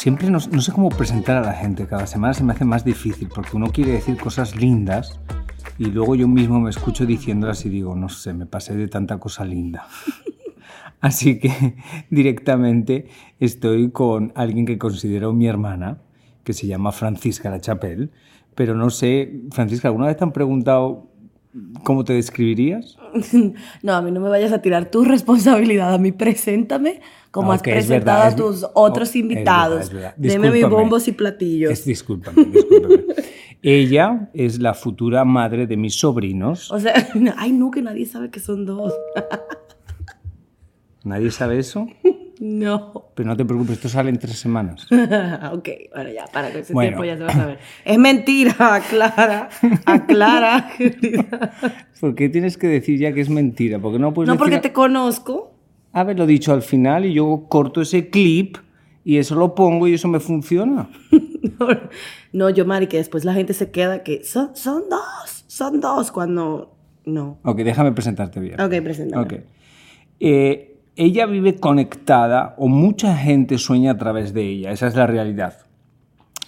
Siempre no, no, sé cómo presentar a la gente, cada semana se me hace más difícil porque uno quiere decir cosas lindas y luego yo mismo me escucho diciéndolas y digo, no sé, me pasé de tanta cosa linda. Así que directamente estoy con alguien que considero mi hermana, que se llama Francisca La Chapelle, pero no sé, Francisca, ¿alguna vez te han preguntado cómo te describirías? No, a mí no me vayas a tirar tu responsabilidad, a mí preséntame como okay, has presentado verdad, a tus otros invitados. Es verdad, es verdad. Deme mis bombos y platillos. Es, discúlpame, discúlpame. Ella es la futura madre de mis sobrinos. O sea, ay no, que nadie sabe que son dos. ¿Nadie sabe eso? No. Pero no te preocupes, esto sale en tres semanas. ok, bueno, ya, para que ese bueno. tiempo ya se va a saber. Es mentira, aclara, aclara. ¿Por qué tienes que decir ya que es mentira? Porque no puedes No, decir porque te conozco. haberlo dicho al final y yo corto ese clip y eso lo pongo y eso me funciona. No, no, yo, Mari, que después la gente se queda que son, son dos, son dos, cuando no. Ok, déjame presentarte bien. Ok, preséntame. Ok. Eh, ella vive conectada o mucha gente sueña a través de ella, esa es la realidad.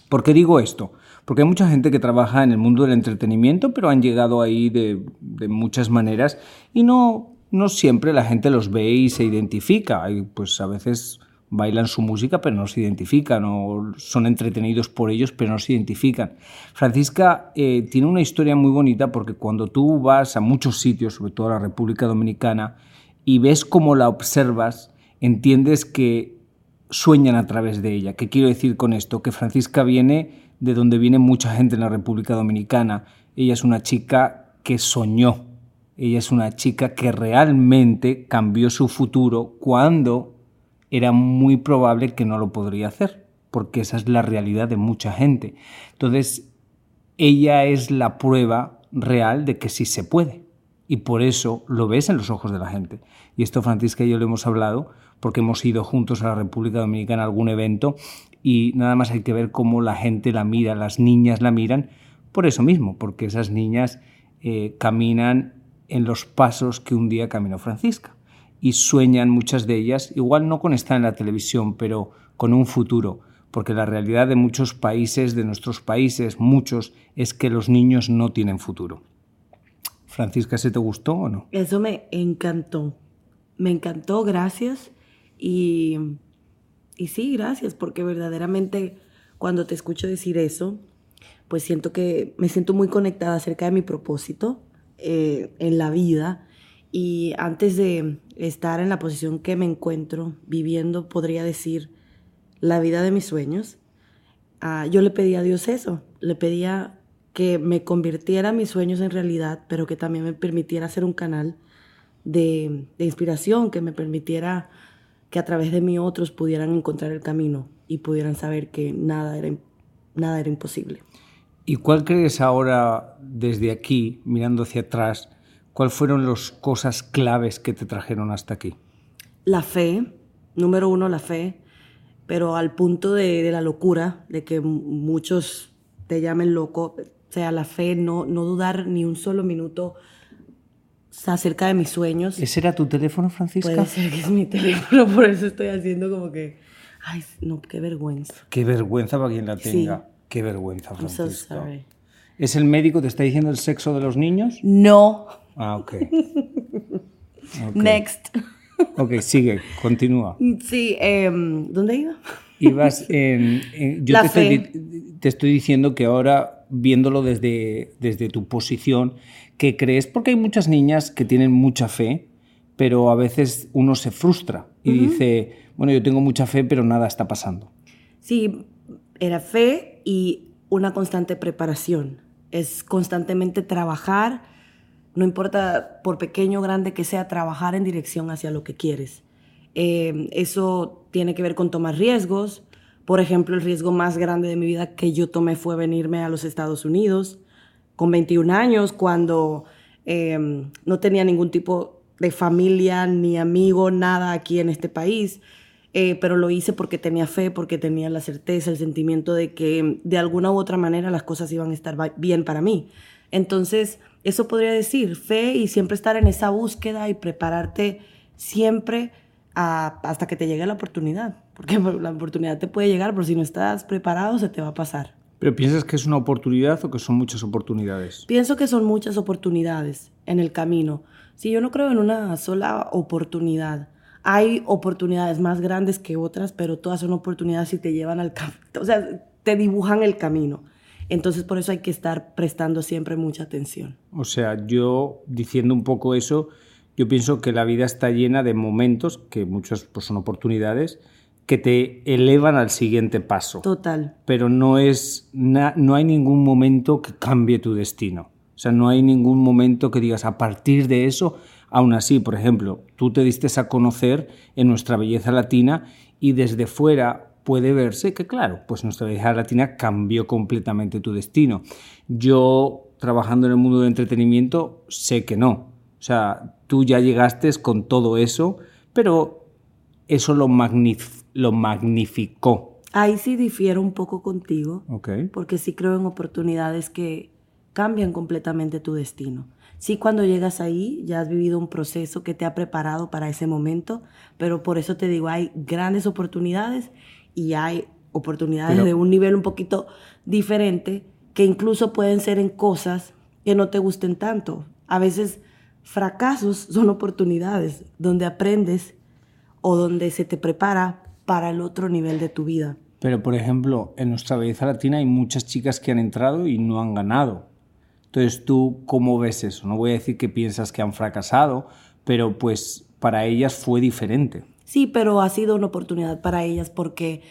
¿Por qué digo esto? Porque hay mucha gente que trabaja en el mundo del entretenimiento, pero han llegado ahí de, muchas maneras y no, no siempre la gente los ve y se identifica. Hay, pues a veces bailan su música pero no se identifican o son entretenidos por ellos pero no se identifican. Francisca eh, tiene una historia muy bonita porque cuando tú vas a muchos sitios, sobre todo a la República Dominicana, y ves cómo la observas, entiendes que sueñan a través de ella. ¿Qué quiero decir con esto? Que Francisca viene de donde viene mucha gente en la República Dominicana. Ella es una chica que soñó. Ella es una chica que realmente cambió su futuro cuando era muy probable que no lo podría hacer, porque esa es la realidad de mucha gente. Entonces, ella es la prueba real de que sí se puede. Y por eso lo ves en los ojos de la gente. Y esto Francisca y yo lo hemos hablado porque hemos ido juntos a la República Dominicana a algún evento y nada más hay que ver cómo la gente la mira, las niñas la miran, por eso mismo, porque esas niñas eh, caminan en los pasos que un día caminó Francisca y sueñan muchas de ellas, igual no con estar en la televisión, pero con un futuro, porque la realidad de muchos países, de nuestros países, muchos, es que los niños no tienen futuro. Francisca, ¿se te gustó o no? Eso me encantó. Me encantó, gracias. Y, y sí, gracias, porque verdaderamente cuando te escucho decir eso, pues siento que me siento muy conectada acerca de mi propósito eh, en la vida. Y antes de estar en la posición que me encuentro viviendo, podría decir, la vida de mis sueños, uh, yo le pedí a Dios eso. Le pedía que me convirtiera mis sueños en realidad, pero que también me permitiera ser un canal de, de, inspiración, que me permitiera que a través de mí otros pudieran encontrar el camino y pudieran saber que nada era, nada era imposible. ¿Y cuál crees ahora, desde aquí, mirando hacia atrás, cuáles fueron las cosas claves que te trajeron hasta aquí? La fe, número uno, la fe, pero al punto de, de la locura, de que muchos te llamen loco, sea, la fe, no, no dudar ni un solo minuto acerca de mis sueños. ¿Ese era tu teléfono, Francisca? Puede ser que es mi teléfono, por eso estoy haciendo como que, ay, no, qué vergüenza. Qué vergüenza para quien la tenga. Sí. Qué vergüenza, I'm so sorry. ¿Es el médico te está diciendo el sexo de los niños? No. Ah, ok. Ok. Next. Ok, sigue, continúa. Sí, em, ¿dónde iba? Ibas en, en- yo La te fe. te estoy diciendo que ahora, viéndolo desde, desde tu posición, ¿qué crees? Porque hay muchas niñas que tienen mucha fe, pero a veces uno se frustra y dice, bueno, yo tengo mucha fe, pero nada está pasando. Sí, era fe y una constante preparación. Es constantemente trabajar, no importa por pequeño o grande que sea, trabajar en dirección hacia lo que quieres. Eh, eso tiene que ver con tomar riesgos. Por ejemplo, el riesgo más grande de mi vida que yo tomé fue venirme a los Estados Unidos con 21 años, cuando eh, no tenía ningún tipo de familia ni amigo, nada aquí en este país. Eh, pero lo hice porque tenía fe, porque tenía la certeza, el sentimiento de que de alguna u otra manera las cosas iban a estar bien para mí. Entonces, eso podría decir, fe y siempre estar en esa búsqueda y prepararte siempre hasta que te llegue la oportunidad. Porque la oportunidad te puede llegar, pero si no estás preparado, se te va a pasar. ¿Pero piensas que es una oportunidad o que son muchas oportunidades? Pienso que son muchas oportunidades en el camino. Si yo no creo en una sola oportunidad. Hay oportunidades más grandes que otras, pero todas son oportunidades y te llevan al camino. O sea, te dibujan el camino. Entonces, por eso hay que estar prestando siempre mucha atención. O sea, yo diciendo un poco eso, yo pienso que la vida está llena de momentos, que muchos pues, son oportunidades, que te elevan al siguiente paso. Total. Pero no, es na- no hay ningún momento que cambie tu destino. O sea, no hay ningún momento que digas a partir de eso, aún así, por ejemplo, tú te diste a conocer en nuestra belleza latina y desde fuera puede verse que, claro, pues nuestra belleza latina cambió completamente tu destino. Yo, trabajando en el mundo del entretenimiento, sé que no. O sea, tú ya llegaste con todo eso, pero eso lo, magnif- lo magnificó. Ahí sí difiero un poco contigo, ¿Ok? porque sí creo en oportunidades que cambian completamente tu destino. Sí, cuando llegas ahí ya has vivido un proceso que te ha preparado para ese momento, pero por eso te digo, hay grandes oportunidades y hay oportunidades Pero- de un nivel un poquito diferente que incluso pueden ser en cosas que no te gusten tanto. A veces fracasos son oportunidades donde aprendes o donde se te prepara para el otro nivel de tu vida. Pero, por ejemplo, en nuestra belleza latina hay muchas chicas que han entrado y no han ganado. Entonces, ¿tú cómo ves eso? No voy a decir que piensas que han fracasado, pero pues para ellas fue diferente. Sí, pero ha sido una oportunidad para ellas porque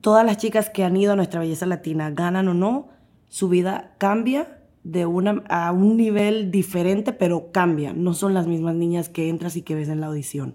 todas las chicas que han ido a nuestra belleza latina, ganan o no, su vida cambia de una, a un nivel diferente, pero cambia. No son las mismas niñas que entras y que ves en la audición.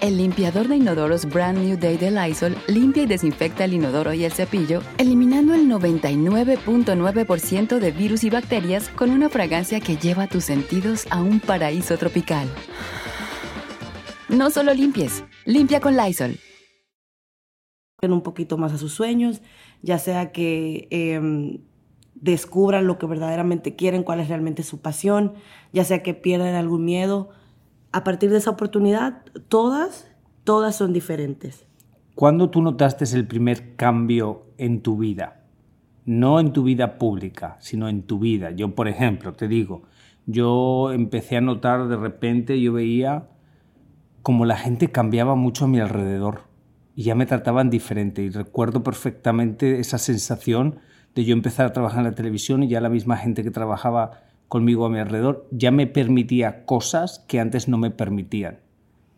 El limpiador de inodoros Brand New Day de Lysol limpia y desinfecta el inodoro y el cepillo, eliminando el 99.9% de virus y bacterias con una fragancia que lleva tus sentidos a un paraíso tropical. No solo limpies, limpia con Lysol. un poquito más a sus sueños, ya sea que em, descubran lo que verdaderamente quieren, cuál es realmente su pasión, ya sea que pierdan algún miedo. A partir de esa oportunidad, todas, todas son diferentes. ¿Cuándo tú notaste el primer cambio en tu vida? No en tu vida pública, sino en tu vida. Yo, por ejemplo, te digo, yo empecé a notar de repente, yo veía como la gente cambiaba mucho a mi alrededor y ya me trataban diferente. Y recuerdo perfectamente esa sensación de yo empezar a trabajar en la televisión y ya la misma gente que trabajaba conmigo a mi alrededor ya me permitía cosas que antes no me permitían.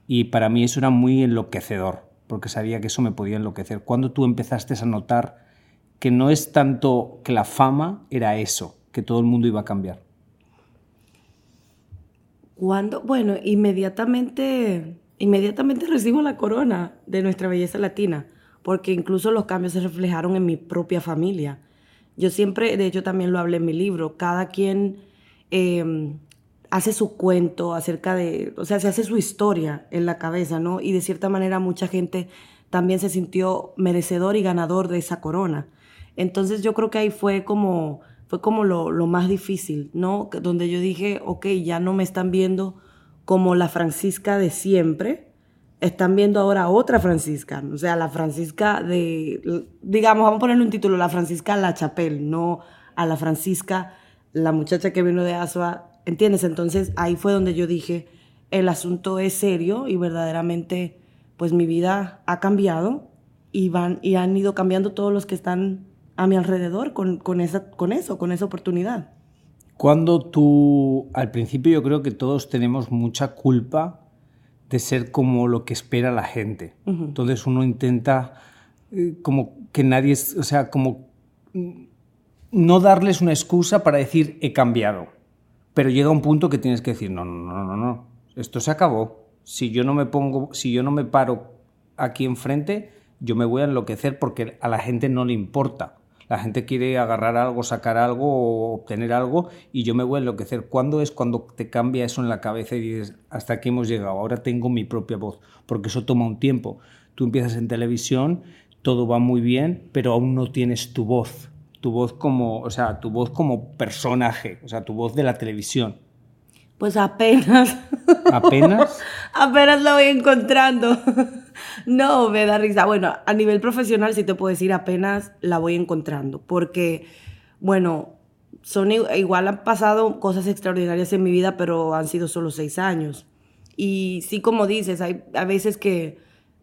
Y para mí eso era muy enloquecedor, porque sabía que eso me podía enloquecer. ¿Cuándo tú empezaste a notar que no es tanto que la fama era eso, que todo el mundo iba a cambiar? Cuando, bueno, inmediatamente, inmediatamente recibo la corona de nuestra belleza latina, porque incluso los cambios se reflejaron en mi propia familia. Yo siempre, de hecho también lo hablé en mi libro, cada quien em, hace su cuento acerca de, o sea, se hace su historia en la cabeza, ¿no? Y de cierta manera mucha gente también se sintió merecedor y ganador de esa corona. Entonces yo creo que ahí fue como, fue como lo, lo más difícil, ¿no? Donde yo dije, ok, ya no me están viendo como la Francisca de siempre, están viendo ahora otra Francisca, o sea, la Francisca de, digamos, vamos a ponerle un título, la Francisca La Chapelle, no a la Francisca, la muchacha que vino de Asua, ¿entiendes? Entonces ahí fue donde yo dije, el asunto es serio y verdaderamente, pues mi vida ha cambiado y, van, y han ido cambiando todos los que están a mi alrededor con, con, esa, con eso, con esa oportunidad. Cuando tú, al principio yo creo que todos tenemos mucha culpa de ser como lo que espera la gente. Entonces uno intenta eh, como que nadie, o sea, como mm, no darles una excusa para decir he cambiado. Pero llega un punto que tienes que decir, no, no, no, no, no, esto se acabó. Si yo no me pongo, si yo no me paro aquí enfrente, yo me voy a enloquecer porque a la gente no le importa. La gente quiere agarrar algo, sacar algo obtener algo y yo me voy a enloquecer. ¿Cuándo es cuando te cambia eso en la cabeza y dices, hasta aquí hemos llegado, ahora tengo mi propia voz? Porque eso toma un tiempo. Tú empiezas en televisión, todo va muy bien, pero aún no tienes tu voz. Tu voz como, o sea, tu voz como personaje, o sea, tu voz de la televisión. Pues apenas. ¿Apenas? apenas la voy encontrando. no, me da risa. Bueno, a nivel profesional sí te puedo decir apenas la voy encontrando. Porque, bueno, son igual han pasado cosas extraordinarias en mi vida, pero han sido solo seis años. Y sí, como dices, hay a veces que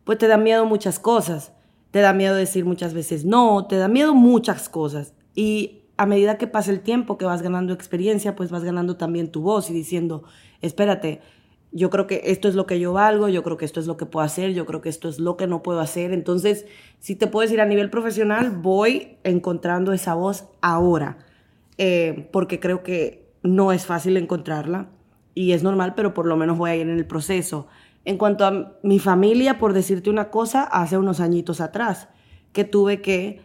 pues te da miedo muchas cosas. Te da miedo decir muchas veces no, te da miedo muchas cosas. Y a medida que pasa el tiempo, que vas ganando experiencia, pues vas ganando también tu voz y diciendo, espérate, yo creo que esto es lo que yo valgo, yo creo que esto es lo que puedo hacer, yo creo que esto es lo que no puedo hacer. Entonces, si te puedo decir a nivel profesional, voy encontrando esa voz ahora, eh, porque creo que no es fácil encontrarla y es normal, pero por lo menos voy a ir en el proceso. En cuanto a mi familia, por decirte una cosa, hace unos añitos atrás, que tuve que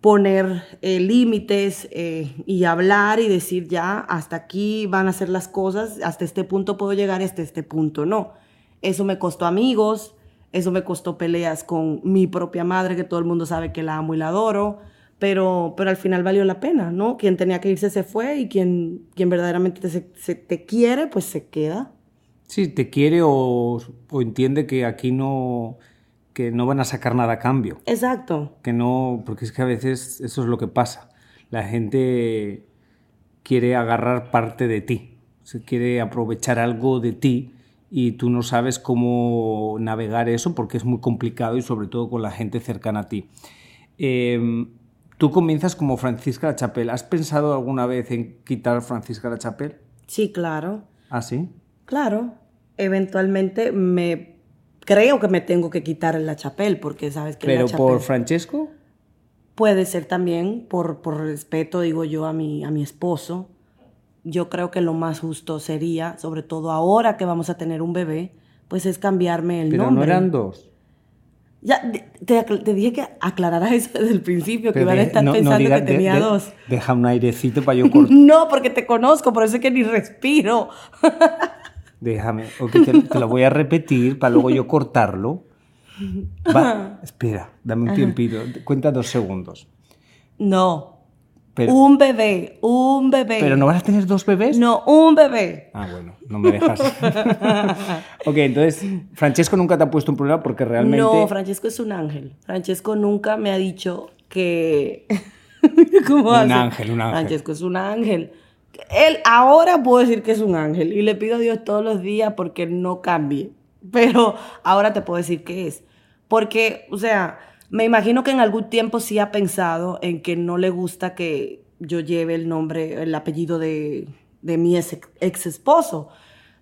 poner eh, límites eh, y hablar y decir ya, hasta aquí van a ser las cosas, hasta este punto puedo llegar, hasta este punto no. Eso me costó amigos, eso me costó peleas con mi propia madre, que todo el mundo sabe que la amo y la adoro, pero, pero al final valió la pena, ¿no? Quien tenía que irse se fue y quien, quien verdaderamente te, te quiere, pues se queda. Sí, te quiere o, o entiende que aquí no que no van a sacar nada a cambio. Exacto. Que no, porque es que a veces eso es lo que pasa. La gente quiere agarrar parte de ti, se quiere aprovechar algo de ti y tú no sabes cómo navegar eso porque es muy complicado y sobre todo con la gente cercana a ti. Em, tú comienzas como Francisca La Chapelle. ¿Has pensado alguna vez en quitar Francisca La Chapelle? Sí, claro. ¿Ah, sí? Claro. Eventualmente me creo que me tengo que quitar la chapel porque sabes que ¿Pero por Francesco? Puede ser también por, por respeto, digo yo, a mi, a mi esposo. Yo creo que lo más justo sería, sobre todo ahora que vamos a tener un bebé, pues es cambiarme el nombre. Pero no eran dos. Ya, te, te, dije que aclararas eso desde el principio, que iban a estar pensando que tenía dos. Deja un airecito para yo cortar. no, porque te conozco, por eso es que ni respiro. Déjame, te, lo voy a repetir para luego yo cortarlo. Va, espera, dame un tiempito, cuenta dos segundos. No. un bebé, un bebé. ¿Pero no vas a tener dos bebés? No, un bebé. Ah, bueno, no me dejas. ok, entonces, Francesco nunca te ha puesto un problema porque realmente... No, Francesco es un ángel. Francesco nunca me ha dicho que... ¿Cómo un ángel, un ángel. Francesco es un ángel él ahora puedo decir que es un ángel y le pido a Dios todos los días porque no cambie. Pero ahora te puedo decir que es. Porque, o sea, me imagino que en algún tiempo sí ha pensado en que no le gusta que yo lleve el nombre, el apellido de, mi ex, esposo.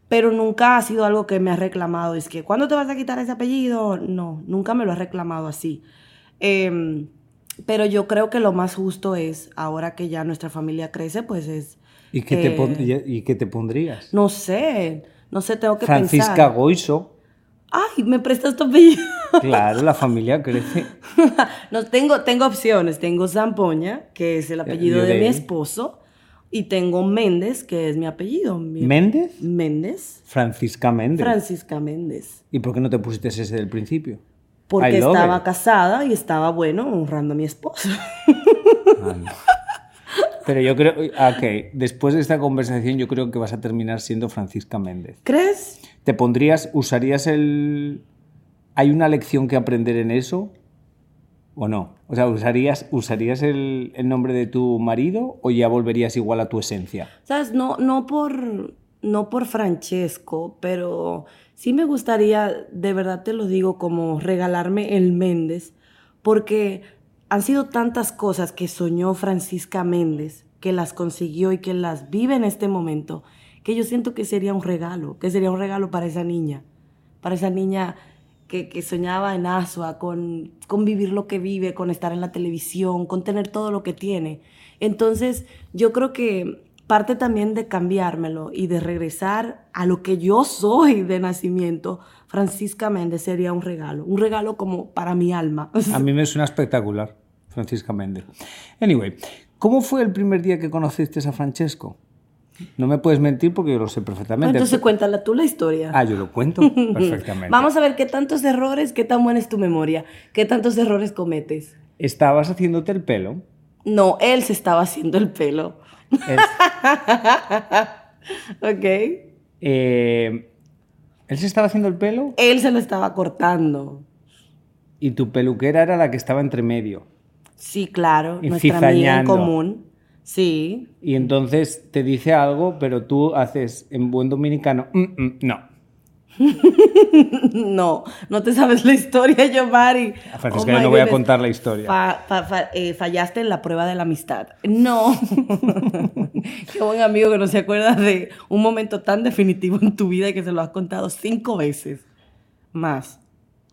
Pero nunca ha sido algo que me ha reclamado. Es que, ¿cuándo te vas a quitar ese apellido? No, nunca me lo ha reclamado así. Em, pero yo creo que lo más justo es, ahora que ya nuestra familia crece, pues es... ¿Y qué, te, pon- y- qué te pondrías? No sé, no sé, tengo que Francisca pensar. Goiso. Ay, ¿me prestas tu apellido? Claro, la familia crece. no, tengo, tengo opciones. Tengo Zampoña, que es el apellido de de mi esposo, y tengo Méndez, que es mi apellido. Mi- ¿Méndez? Méndez. Francisca Méndez. Francisca Méndez. ¿Y por qué no te pusiste ese del principio? Porque estaba it. casada y estaba, bueno, honrando a mi esposo. Ah, no. Pero yo creo, ah, ok, después de esta conversación yo creo que vas a terminar siendo Francisca Méndez. ¿Crees? ¿Te pondrías, usarías el... ¿Hay una lección que aprender en eso? ¿O no? O sea, ¿usarías, usarías el, el nombre de tu marido o ya volverías igual a tu esencia? ¿Sabes? No, no por, no por Francesco, pero sí me gustaría, de verdad te lo digo, como regalarme el Méndez, porque han sido tantas cosas que soñó Francisca Méndez, que las consiguió y que las vive en este momento, que yo siento que sería un regalo, que sería un regalo para esa niña, para esa niña que, que soñaba en Asua, con, con vivir lo que vive, con estar en la televisión, con tener todo lo que tiene. Entonces, yo creo que parte también de cambiármelo y de regresar a lo que yo soy de nacimiento, Francisca Méndez sería un regalo, un regalo como para mi alma. A mí me suena espectacular, Francisca Méndez. Anyway, ¿cómo fue el primer día que conociste a Francesco? No me puedes mentir porque yo lo sé perfectamente. Entonces cuéntala tú la historia. Ah, yo lo cuento perfectamente. Vamos a ver qué tantos errores, qué tan buena es tu memoria, qué tantos errores cometes. Estabas haciéndote el pelo. No, él se estaba haciendo el pelo. Él, ¿Ok? eh, él se estaba haciendo el pelo Él se lo estaba cortando. y tu peluquera era la que estaba entre medio. Sí, claro, Y nuestra amiga en común. Sí. Y entonces te dice algo, pero tú haces en buen dominicano, "Mm, mm, no. No, no te sabes la historia, Francisca Oh yo my no voy a contar la historia. Fa- fa- fa- eh, fallaste en la prueba de la amistad. No. Qué buen amigo que no se acuerda de un momento tan definitivo en tu vida y que se lo has contado cinco veces más.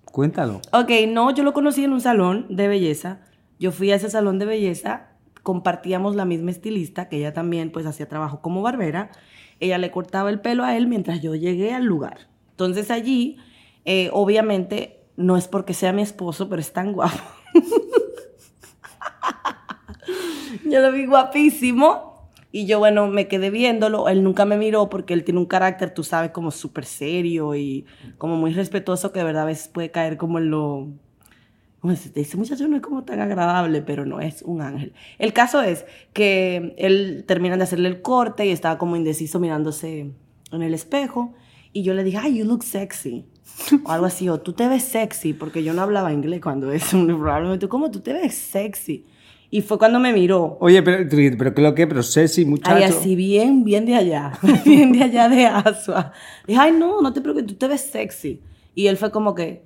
Cuéntalo. Ok, no, yo lo conocí en un salón de belleza. Yo fui a ese salón de belleza, compartíamos la misma estilista, que ella también pues hacía trabajo como barbera. Ella le cortaba el pelo a él mientras yo llegué al lugar. Entonces allí, eh, obviamente, no es porque sea mi esposo, pero es tan guapo. yo lo vi guapísimo. Y yo, bueno, me quedé viéndolo. Él nunca me miró porque él tiene un carácter, tú sabes, como súper serio y como muy respetuoso que de verdad a veces puede caer como en lo... Como se dice, muchacho no es como tan agradable, pero no es un ángel. El caso es que él termina de hacerle el corte y estaba como indeciso mirándose en el espejo. Y yo le dije, ay, you look sexy. O algo así, o tú te ves sexy, porque yo no hablaba inglés cuando eso, probablemente, ¿cómo tú te ves sexy? Y fue cuando me miró. Oye, pero, pero ¿qué lo que? Pero sexy, muchacho. Ay, así bien, bien de allá, bien de allá de Asua. Dije, ay, no, no te preocupes, tú te ves sexy. Y él fue como que,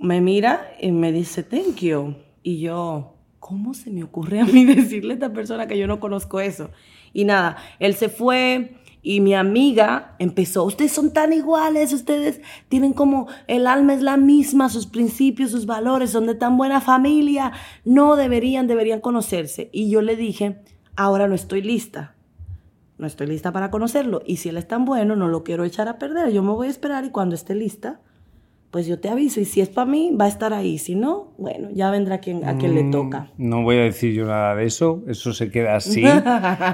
me mira y me dice, thank you. Y yo, ¿cómo se me ocurre a mí decirle a esta persona que yo no conozco eso? Y nada, él se fue y mi amiga empezó, ustedes son tan iguales, ustedes tienen como, el alma es la misma, sus principios, sus valores, son de tan buena familia, no deberían, deberían conocerse. Y yo le dije, ahora no estoy lista. No estoy lista para conocerlo. Y si él es tan bueno, no lo quiero echar a perder. Yo me voy a esperar y cuando esté lista, pues yo te aviso. Y si es para mí, va a estar ahí. Si no, bueno, ya vendrá a quien, a quien le toca. No voy a decir yo nada de eso. Eso se queda así.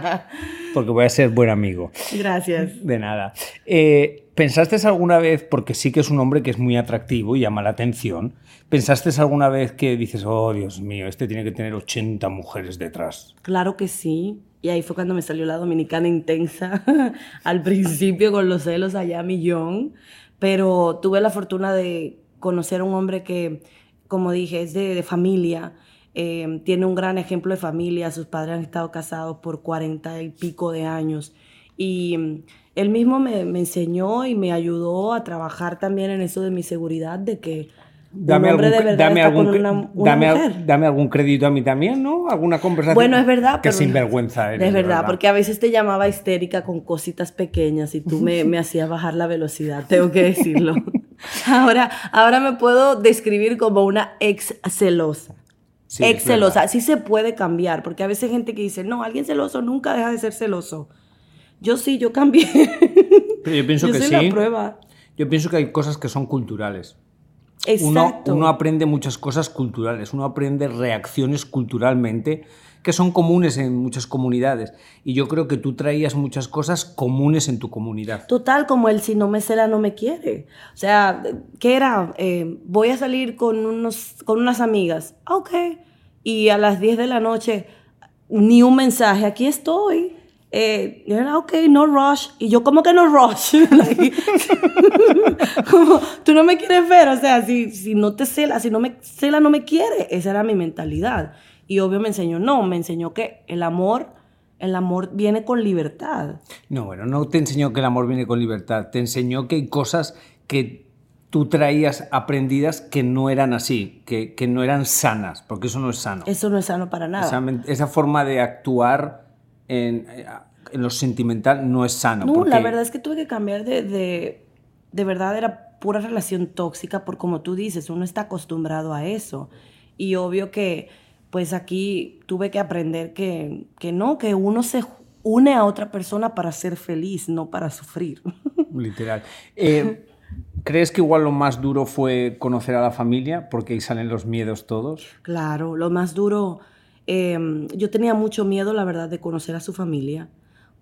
porque voy a ser buen amigo. Gracias. De nada. Eh, ¿Pensaste alguna vez, porque sí que es un hombre que es muy atractivo y llama la atención, ¿pensaste alguna vez que dices, oh Dios mío, este tiene que tener 80 mujeres detrás? Claro que sí. Y ahí fue cuando me salió la dominicana intensa, al principio con los celos allá a millón, pero tuve la fortuna de conocer a un hombre que, como dije, es de, familia, eh, tiene un gran ejemplo de familia, sus padres han estado casados por cuarenta y pico de años y mm, él mismo me, me enseñó y me ayudó a trabajar también en eso de mi seguridad, de que Dame algún, de verdad dame, algún, una, una dame, dame algún crédito a mí también, ¿no? ¿Alguna conversación? Bueno, es verdad, Que pero... sinvergüenza eres. Es de verdad, porque a veces te llamaba histérica con cositas pequeñas y tú me, me hacías bajar la velocidad, tengo que decirlo. Ahora, ahora me puedo describir como una ex celosa. Sí, ex celosa. verdad. Sí se puede cambiar, porque a veces hay gente que dice, no, alguien celoso nunca deja de ser celoso. Yo sí, yo cambié. Pero yo pienso que soy sí. la prueba. Yo pienso que hay cosas que son culturales. Uno, uno aprende muchas cosas culturales, uno aprende reacciones culturalmente que son comunes en muchas comunidades. Y yo creo que tú traías muchas cosas comunes en tu comunidad. Total, como el si no me cela, no me quiere. O sea, ¿qué era? Eh, voy a salir con, unos, con unas amigas. Ah, Ok. Y a las 10 de la noche, ni un mensaje, aquí estoy. Eh, y era, ok, no rush. Y yo, ¿cómo que no rush? Like, como, tú no me quieres ver. O sea, si, si no te cela, si no me cela, no me quiere. Esa era mi mentalidad. Y obvio me enseñó, no, me enseñó que el amor, el amor viene con libertad. No, bueno, no te enseñó que el amor viene con libertad, te enseñó que hay cosas que tú traías aprendidas que no eran así, que, que no eran sanas, porque eso no es sano. Eso no es sano para nada. Esa, esa forma de actuar en, en lo sentimental no es sano. No, porque- la verdad es que tuve que cambiar de, de, de verdad era pura relación tóxica por como tú dices, uno está acostumbrado a eso. Y obvio que pues aquí tuve que aprender que, que no, que uno se une a otra persona para ser feliz, no para sufrir. Literal. Eh, ¿Crees que igual lo más duro fue conocer a la familia? Porque ahí salen los miedos todos. Claro, lo más duro, eh, yo tenía mucho miedo, la verdad, de conocer a su familia,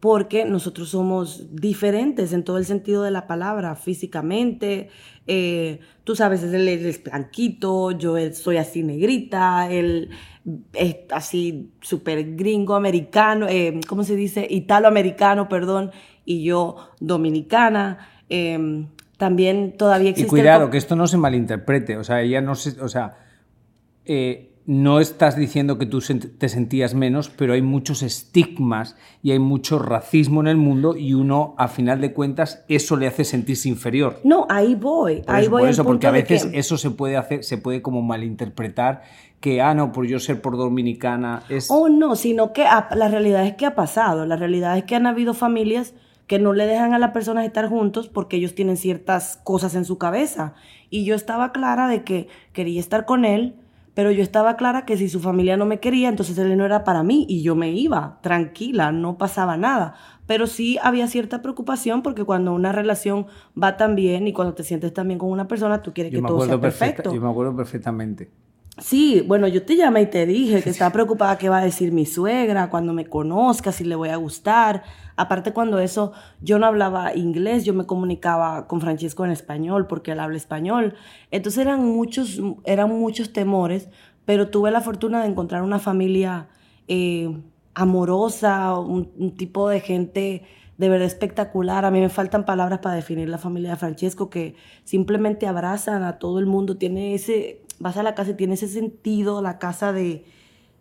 porque nosotros somos diferentes en todo el sentido de la palabra, físicamente. eh, tú sabes, él, es blanquito, yo soy así negrita, él es así súper gringo americano, eh, ¿cómo se dice? Italoamericano, perdón, y yo dominicana. eh, también todavía Y existe... el cuidado, co- que esto no se malinterprete. O sea, ella no se. O sea, eh, no estás diciendo que tú te sentías menos, pero hay muchos estigmas y hay mucho racismo en el mundo y uno, a final de cuentas, eso le hace sentirse inferior. No, ahí voy, Por ahí eso, voy por al eso, porque a veces que- eso se puede hacer, se puede como malinterpretar que, ah, no, por yo ser por dominicana es... Oh, no, sino que la realidad es que ha pasado. La realidad es que han habido familias que no le dejan a las personas estar juntos porque ellos tienen ciertas cosas en su cabeza. Y yo estaba clara de que quería estar con él, pero yo estaba clara que si su familia no me quería, entonces él no era para mí y yo me iba, tranquila, no pasaba nada. Pero sí había cierta preocupación porque cuando una relación va tan bien y cuando te sientes tan bien con una persona, tú quieres yo, que todo sea perfecta- perfecto. yo me acuerdo perfectamente. Sí, bueno, yo te llamé y te dije que estaba preocupada qué va a decir mi suegra cuando me conozca, si le voy a gustar. Aparte, cuando eso, yo no hablaba inglés, yo me comunicaba con Francesco en español porque él habla español. Entonces eran muchos, eran muchos temores, pero tuve la fortuna de encontrar una familia eh, amorosa, un, un tipo de gente de verdad espectacular. A mí me faltan palabras para definir la familia de Francesco, que simplemente abrazan a todo el mundo. Tiene ese, vas a la casa y tiene ese sentido, la casa de,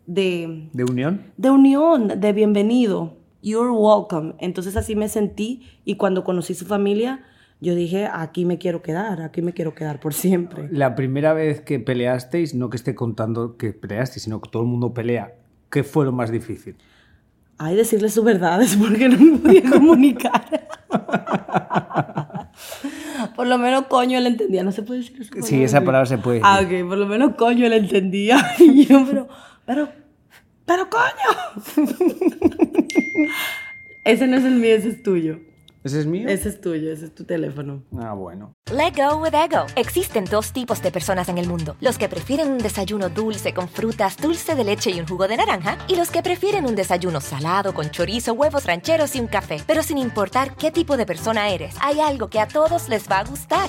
de, ¿De unión? de unión, de bienvenido. You're welcome. Entonces así me sentí y cuando conocí su familia, yo dije, aquí me quiero quedar, aquí me quiero quedar por siempre. La primera vez que peleasteis, no que esté contando que peleasteis, sino que todo el mundo pelea, ¿qué fue lo más difícil? Ay, decirle sus verdades porque no me podía comunicar. por lo menos coño él entendía. No se puede decir. Sí, esa palabra se puede Ah, ok, por lo menos coño él entendía. Y yo, pero, pero, pero coño. ese no es el mío, ese es tuyo. ¿Ese es mío? Ese es tuyo, ese es tu teléfono. Ah, bueno. Let go with ego. Existen dos tipos de personas en el mundo: los que prefieren un desayuno dulce con frutas, dulce de leche y un jugo de naranja, y los que prefieren un desayuno salado con chorizo, huevos rancheros y un café. Pero sin importar qué tipo de persona eres, hay algo que a todos les va a gustar.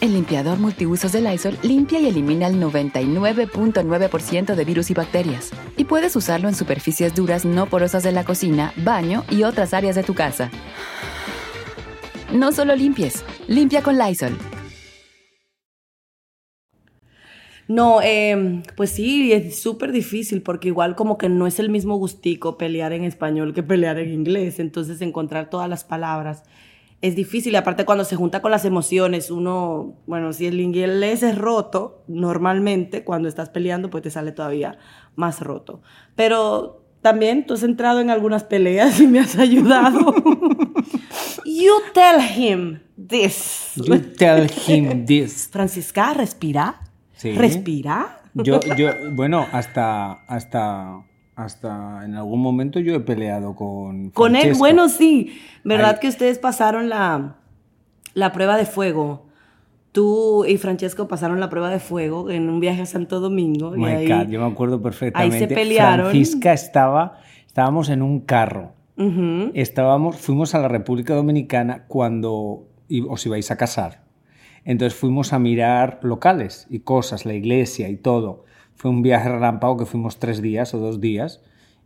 El limpiador multiusos de Lysol limpia y elimina el 99.9% de virus y bacterias. Y puedes usarlo en superficies duras no porosas de la cocina, baño y otras áreas de tu casa. No solo limpies, limpia con Lysol. No, eh, pues sí, es súper difícil porque igual como que no es el mismo gustico pelear en español que pelear en inglés, entonces encontrar todas las palabras es difícil y aparte cuando se junta con las emociones, uno, bueno, si el inglés es roto, normalmente cuando estás peleando pues te sale todavía más roto. Pero también tú has entrado en algunas peleas y me has ayudado. you tell him this. You tell him this. Francisca, respira. Sí. Respira. Yo, yo, bueno, hasta, hasta, hasta en algún momento yo he peleado con. Con él, bueno, sí. ¿Verdad Ahí. que ustedes pasaron la, la prueba de fuego? Tú y Francesco pasaron la prueba de fuego en un viaje a Santo Domingo. Oh y my ahí, God, yo me acuerdo perfectamente. pelearon. Francisca estaba, estábamos en un carro. Estábamos, fuimos a la República Dominicana cuando os ibais a casar. Entonces fuimos a mirar locales y cosas, la iglesia y todo. Fue un viaje relámpago que fuimos tres días o dos días.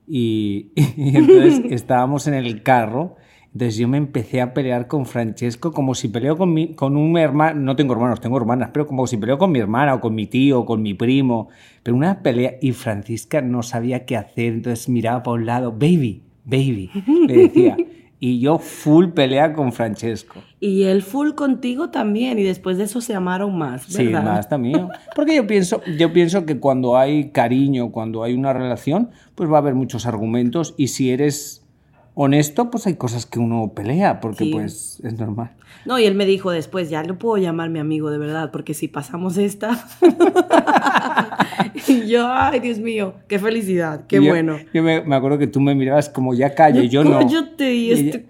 Y, y entonces estábamos en el carro. Entonces yo me empecé a pelear con Francesco como si peleo con, mi, con un hermano, no tengo hermanos, tengo hermanas, pero como si peleo con mi hermana o con mi tío o con mi primo. Pero una pelea y Francisca no sabía qué hacer, entonces miraba para un lado, baby, baby, le decía. Y yo full pelea con Francesco. Y él full contigo también, y después de eso se amaron más, Sí, ¿verdad? más también. Porque yo pienso, yo pienso que cuando hay cariño, cuando hay una relación, pues va a haber muchos argumentos y si eres honesto, pues hay cosas que uno pelea, porque Sí. pues es normal. No, y él me dijo después, ya no puedo llamar mi amigo de verdad, porque si pasamos esta... y yo, ay, Dios mío, qué felicidad, qué Y yo- bueno. Yo me, me acuerdo que tú me mirabas como ya calla y yo no. Cállate, y Y este,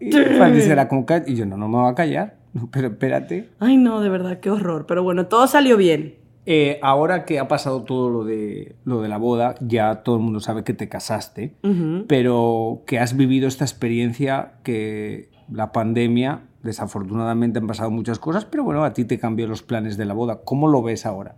Y. Francis era como y yo no, no me voy a callar. Pero espérate. Ay, no, de verdad, qué horror. Pero bueno, todo salió bien. Eh, ahora que ha pasado todo lo de, lo de la boda, ya todo el mundo sabe que te casaste, pero que has vivido esta experiencia que la pandemia, desafortunadamente han pasado muchas cosas, pero bueno, a ti te cambió los planes de la boda. ¿Cómo lo ves ahora?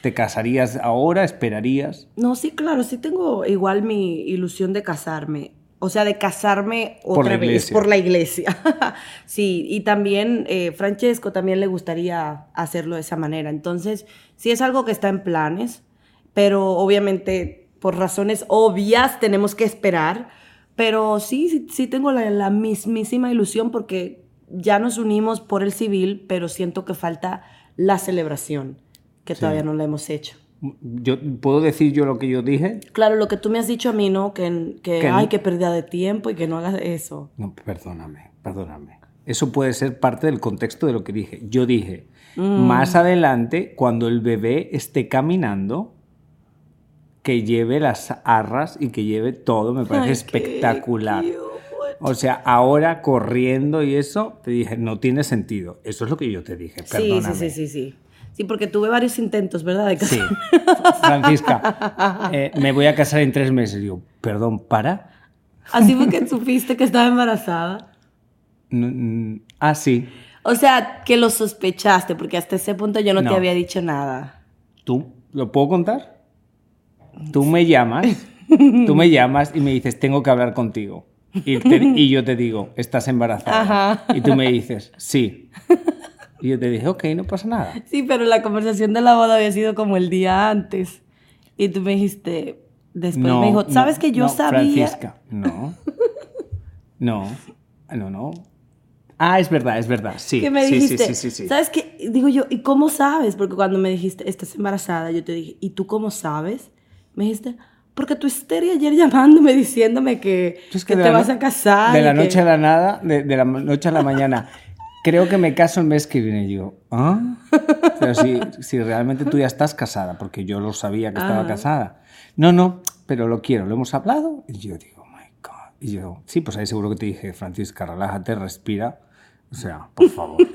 ¿Te casarías ahora? ¿Esperarías? No, sí, claro, sí tengo igual mi ilusión de casarme. O sea, de casarme Por otra la vez iglesia. por la iglesia. sí, y también eh, Francesco también le gustaría hacerlo de esa manera. Entonces, sí es algo que está en planes, pero obviamente por razones obvias tenemos que esperar. Pero sí, sí, sí tengo la, la mismísima ilusión porque ya nos unimos por el civil, pero siento que falta la celebración, que Sí. todavía no la hemos hecho. Yo, ¿Puedo decir yo lo que yo dije? Claro, lo que tú me has dicho a mí, ¿no? Que, que Que ay, no- que pérdida de tiempo y que no hagas eso. No, perdóname, perdóname. Eso puede ser parte del contexto de lo que dije. Yo dije, más adelante, cuando el bebé esté caminando, que lleve las arras y que lleve todo, me parece Ay, espectacular. O sea, ahora corriendo y eso, te dije, no tiene sentido. Eso es lo que yo te dije, perdóname. sí, sí, sí, sí. Sí, porque tuve varios intentos, ¿verdad? De Sí. Francisca, eh, me voy a casar en tres meses. Digo, perdón, ¿para? Así fue que supiste que estaba embarazada. No, mm, ah, sí. O sea, que lo sospechaste, porque hasta ese punto yo no, No. te había dicho nada. ¿Tú? ¿Lo puedo contar? Tú me llamas, tú me llamas y me dices, tengo que hablar contigo. Y, te- y yo te digo, estás embarazada. Ajá. Y tú me dices, sí. Y yo te dije, ok, no pasa nada. Sí, pero la conversación de la boda había sido como el día antes. Y tú me dijiste, después no, me dijo, no, ¿sabes que yo no, sabía? Francisca, no. No, no, no. Ah, es verdad, es verdad. Sí, que me dijiste, sí, sí, sí. ¿sabes qué? Digo yo, ¿y cómo sabes? Porque cuando me dijiste, estás embarazada, yo te dije, ¿y tú cómo sabes? Me dijiste, porque tú estés ayer llamándome diciéndome que, Es que de te vas no- a casar. De la que- noche a la nada, de, de la noche a la mañana. Creo que me caso el mes que viene. Y yo, ¿ah? Pero si, si realmente tú ya estás casada, porque yo lo sabía que estaba Ajá. casada. No, no, pero lo quiero, lo hemos hablado. Y yo digo, oh my God. Y yo, sí, pues ahí seguro que te dije, Francisca, relájate, respira. O sea, por favor.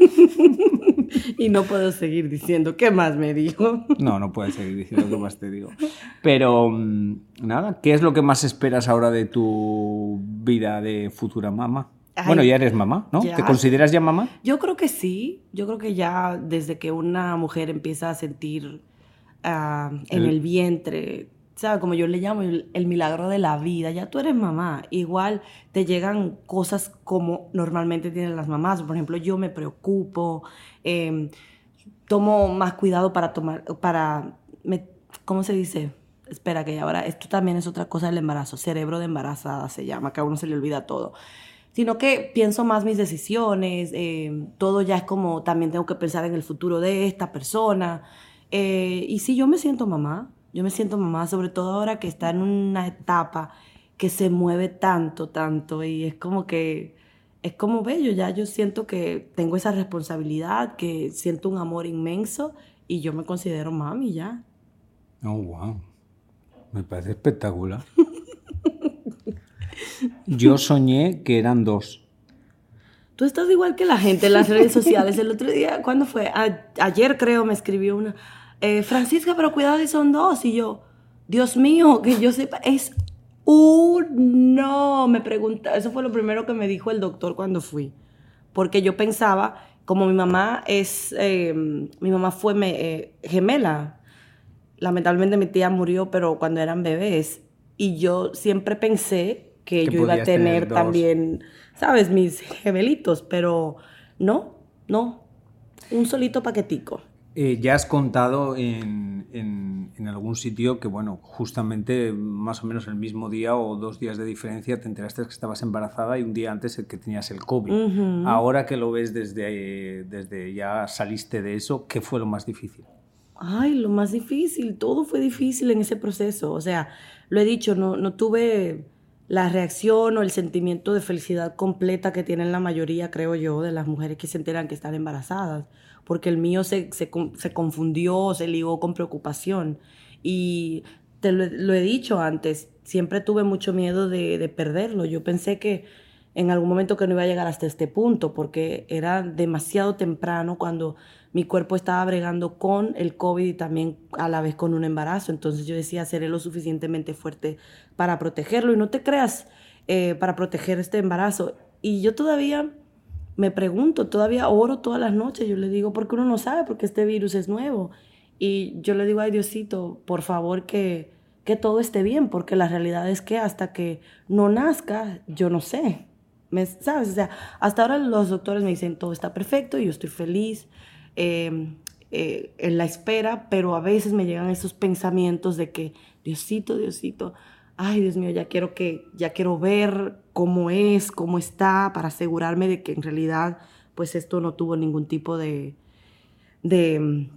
Y no puedo seguir diciendo, ¿qué más me dijo? No, no puedes seguir diciendo que más te digo. Pero mm, nada, ¿qué es lo que más esperas ahora de tu vida de futura mamá? Ay, bueno, ya eres mamá, ¿no? ya. ¿Te consideras ya mamá? Yo creo que sí, yo creo que ya desde que una mujer empieza a sentir ah, en El- el vientre, ¿sabes? Como yo le llamo el, el milagro de la vida, ya tú eres mamá, igual te llegan cosas como normalmente tienen las mamás, por ejemplo, yo me preocupo, eh, tomo más cuidado para tomar, para, me- ¿cómo se dice? Espera, que ahora, esto también es otra cosa del embarazo, cerebro de embarazada se llama, que a uno se le olvida todo. Sino que pienso más mis decisiones, eh, todo ya es como, también tengo que pensar en el futuro de esta persona. Eh, y sí, yo me siento mamá, yo me siento mamá, sobre todo ahora que está en una etapa que se mueve tanto, tanto, y es como que, es como bello, ya yo siento que tengo esa responsabilidad, que siento un amor inmenso y yo me considero mami ya. Oh, wow. Me parece espectacular. Yo soñé que eran dos. Tú estás igual que la gente en las redes sociales. El otro día, ¿cuándo fue? Ayer creo me escribió una. eh, Francisca, pero cuidado si son dos. Y yo, Dios mío, que yo sepa, es uno. Me pregunta, eso fue lo primero que me dijo el doctor cuando fui. Porque yo pensaba, como mi mamá es, eh, mi mamá fue me- eh, gemela. Lamentablemente mi tía murió, pero cuando eran bebés. Y yo siempre pensé que, Que yo iba a tener tener también, ¿sabes? Mis gemelitos, pero no, no. Un solito paquetico. Eh, ya has contado en, en- en algún sitio que, bueno, justamente más o menos el mismo día o dos días de diferencia te enteraste que estabas embarazada y un día antes el que tenías el COVID. Ujú. Ahora que lo ves desde, desde ya saliste de eso, ¿qué fue lo más difícil? Ay, lo más difícil, todo fue difícil en ese proceso. O sea, lo he dicho, no, no tuve la reacción o el sentimiento de felicidad completa que tienen la mayoría, creo yo, de las mujeres que se enteran que están embarazadas. Porque el mío se, se, se confundió, se ligó con preocupación. Y te lo he dicho antes, siempre tuve mucho miedo de, de perderlo. Yo pensé que en algún momento que no iba a llegar hasta este punto, porque era demasiado temprano cuando mi cuerpo estaba bregando con el COVID y también a la vez con un embarazo. Entonces yo decía, seré lo suficientemente fuerte para protegerlo. Y no te creas, eh, para proteger este embarazo. Y yo todavía me pregunto, todavía oro todas las noches. Yo le digo, porque uno no sabe, porque este virus es nuevo. Y yo le digo, ay Diosito, por favor que, que todo esté bien, porque la realidad es que hasta que no nazca, yo no sé. ¿Me, ¿Sabes? O sea, hasta ahora los doctores me dicen, todo está perfecto, yo estoy feliz eh, eh, en la espera, pero a veces me llegan esos pensamientos de que, Diosito, Diosito, ay Dios mío, ya quiero que, ya quiero ver cómo es, cómo está, para asegurarme de que en realidad, pues esto no tuvo ningún tipo de, de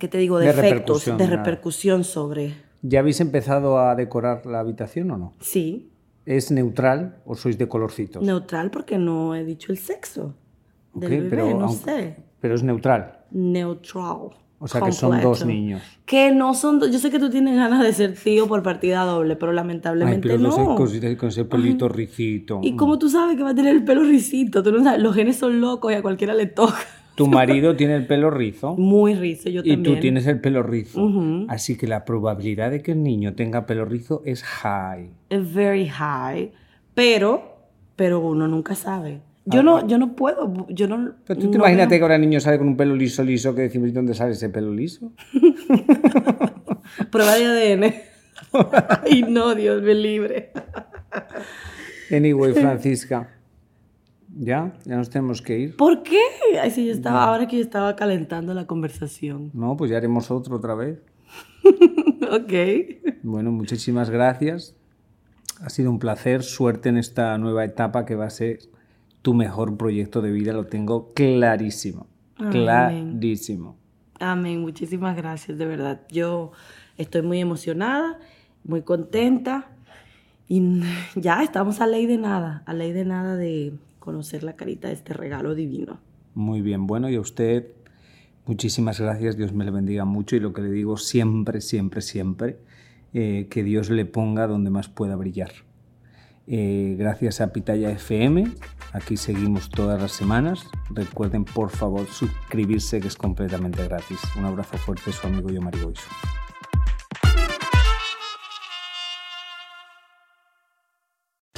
¿qué te digo? De, De efectos, repercusión, de nada. repercusión sobre, ¿Ya habéis empezado a decorar la habitación o no? sí, ¿Es neutral o sois de colorcitos? neutral porque no he dicho el sexo del Ok, bebé, pero, no aunque- sé, pero es neutral. neutral. O sea que son dos completo. niños. Que no son dos. Yo sé que tú tienes ganas de ser tío por partida doble, pero Ay, lamentablemente pero los no. con, con ese pelito ricito. ¿Y cómo tú sabes que va a tener el pelo risito? Tú no sabes, los genes son locos y a cualquiera le toca. Tu marido tiene el pelo rizo Muy rizo, yo y también. tú tienes el pelo rizo. Ujú. Así que la probabilidad de que el niño tenga pelo rizo es high. Very high, pero, pero uno nunca sabe. Yo no, yo no puedo, yo no. Pero tú te no imagínate veo- que ahora el niño sale con un pelo liso, liso, que decimos, ¿y dónde sale ese pelo liso? Prueba de ADN. Ay, no, Dios me libre. Anyway, Francisca. ¿Ya? ¿Ya nos tenemos que ir? ¿Por qué? Ay, sí, yo estaba, ahora que yo estaba calentando la conversación. No, pues ya haremos otro otra vez. ok. Bueno, muchísimas gracias. Ha sido un placer. Suerte en esta nueva etapa que va a ser tu mejor proyecto de vida. Lo tengo clarísimo. Amén. Clarísimo. Amén, muchísimas gracias, de verdad. Yo estoy muy emocionada, muy contenta y ya estamos a ley de nada, a ley de nada de conocer la carita de este regalo divino. Muy bien. Bueno, y a usted, muchísimas gracias. Dios me le bendiga mucho. Y lo que le digo siempre, siempre, siempre, eh, que Dios le ponga donde más pueda brillar. Eh, gracias a Pitaya FM. Aquí seguimos todas las semanas. Recuerden, por favor, suscribirse, que es completamente gratis. Un abrazo fuerte, su amigo yo, Marigoiso.